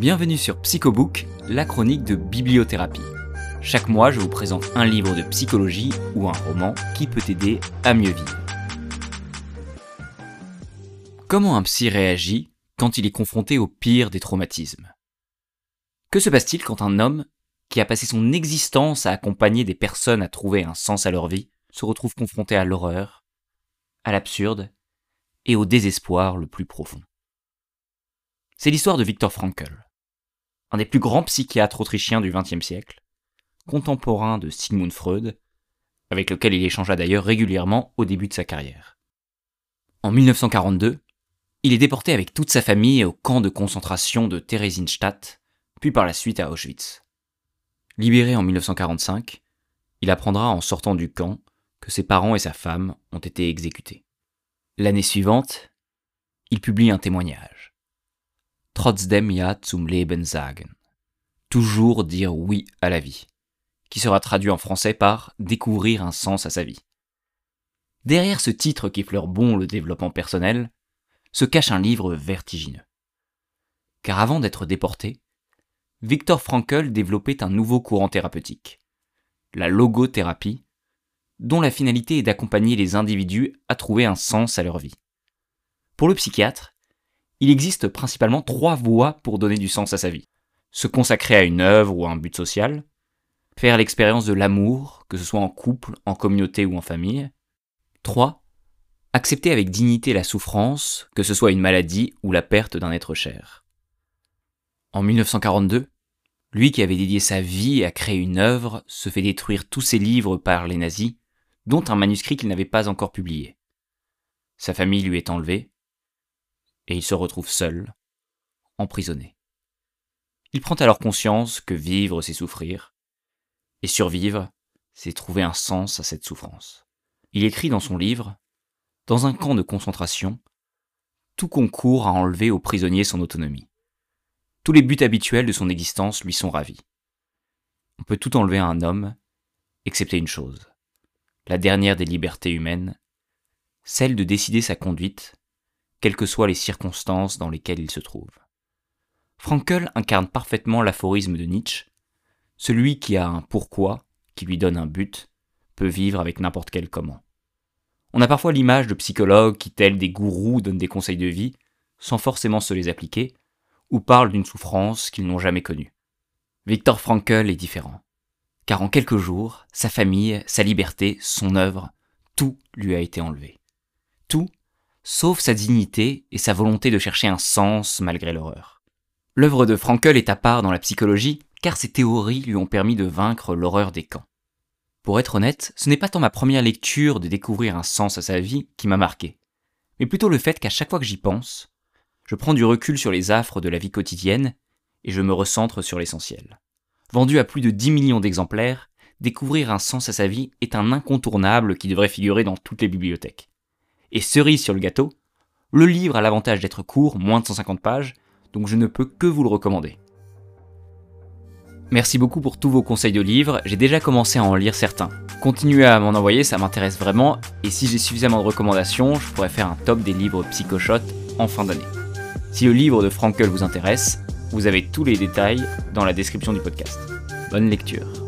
Bienvenue sur Psychobook, la chronique de bibliothérapie. Chaque mois, je vous présente un livre de psychologie ou un roman qui peut t'aider à mieux vivre. Comment un psy réagit quand il est confronté au pire des traumatismes? Que se passe-t-il quand un homme, qui a passé son existence à accompagner des personnes à trouver un sens à leur vie, se retrouve confronté à l'horreur, à l'absurde et au désespoir le plus profond? C'est l'histoire de Viktor Frankl, un des plus grands psychiatres autrichiens du XXe siècle, contemporain de Sigmund Freud, avec lequel il échangea d'ailleurs régulièrement au début de sa carrière. En 1942, il est déporté avec toute sa famille au camp de concentration de Theresienstadt, puis par la suite à Auschwitz. Libéré en 1945, il apprendra en sortant du camp que ses parents et sa femme ont été exécutés. L'année suivante, il publie un témoignage. Trotzdem ja zum Leben sagen. Toujours dire oui à la vie, qui sera traduit en français par découvrir un sens à sa vie. Derrière ce titre qui fleure bon le développement personnel, se cache un livre vertigineux. Car avant d'être déporté, Viktor Frankl développait un nouveau courant thérapeutique, la logothérapie, dont la finalité est d'accompagner les individus à trouver un sens à leur vie. Pour le psychiatre, il existe principalement trois voies pour donner du sens à sa vie. Se consacrer à une œuvre ou à un but social, faire l'expérience de l'amour, que ce soit en couple, en communauté ou en famille. 3. Accepter avec dignité la souffrance, que ce soit une maladie ou la perte d'un être cher. En 1942, lui qui avait dédié sa vie à créer une œuvre se fait détruire tous ses livres par les nazis dont un manuscrit qu'il n'avait pas encore publié. Sa famille lui est enlevée, et il se retrouve seul, emprisonné. Il prend alors conscience que vivre, c'est souffrir, et survivre, c'est trouver un sens à cette souffrance. Il écrit dans son livre, Dans un camp de concentration, tout concourt à enlever au prisonnier son autonomie. Tous les buts habituels de son existence lui sont ravis. On peut tout enlever à un homme, excepté une chose la dernière des libertés humaines, celle de décider sa conduite, quelles que soient les circonstances dans lesquelles il se trouve. Frankel incarne parfaitement l'aphorisme de Nietzsche, celui qui a un pourquoi, qui lui donne un but, peut vivre avec n'importe quel comment. On a parfois l'image de psychologues qui, tels des gourous, donnent des conseils de vie, sans forcément se les appliquer, ou parlent d'une souffrance qu'ils n'ont jamais connue. Victor Frankl est différent car en quelques jours, sa famille, sa liberté, son œuvre, tout lui a été enlevé. Tout, sauf sa dignité et sa volonté de chercher un sens malgré l'horreur. L'œuvre de Frankel est à part dans la psychologie, car ses théories lui ont permis de vaincre l'horreur des camps. Pour être honnête, ce n'est pas tant ma première lecture de découvrir un sens à sa vie qui m'a marqué, mais plutôt le fait qu'à chaque fois que j'y pense, je prends du recul sur les affres de la vie quotidienne et je me recentre sur l'essentiel. Vendu à plus de 10 millions d'exemplaires, découvrir un sens à sa vie est un incontournable qui devrait figurer dans toutes les bibliothèques. Et cerise sur le gâteau, le livre a l'avantage d'être court, moins de 150 pages, donc je ne peux que vous le recommander. Merci beaucoup pour tous vos conseils de livres, j'ai déjà commencé à en lire certains. Continuez à m'en envoyer, ça m'intéresse vraiment, et si j'ai suffisamment de recommandations, je pourrais faire un top des livres Psychoshot en fin d'année. Si le livre de Frankel vous intéresse, vous avez tous les détails dans la description du podcast. Bonne lecture.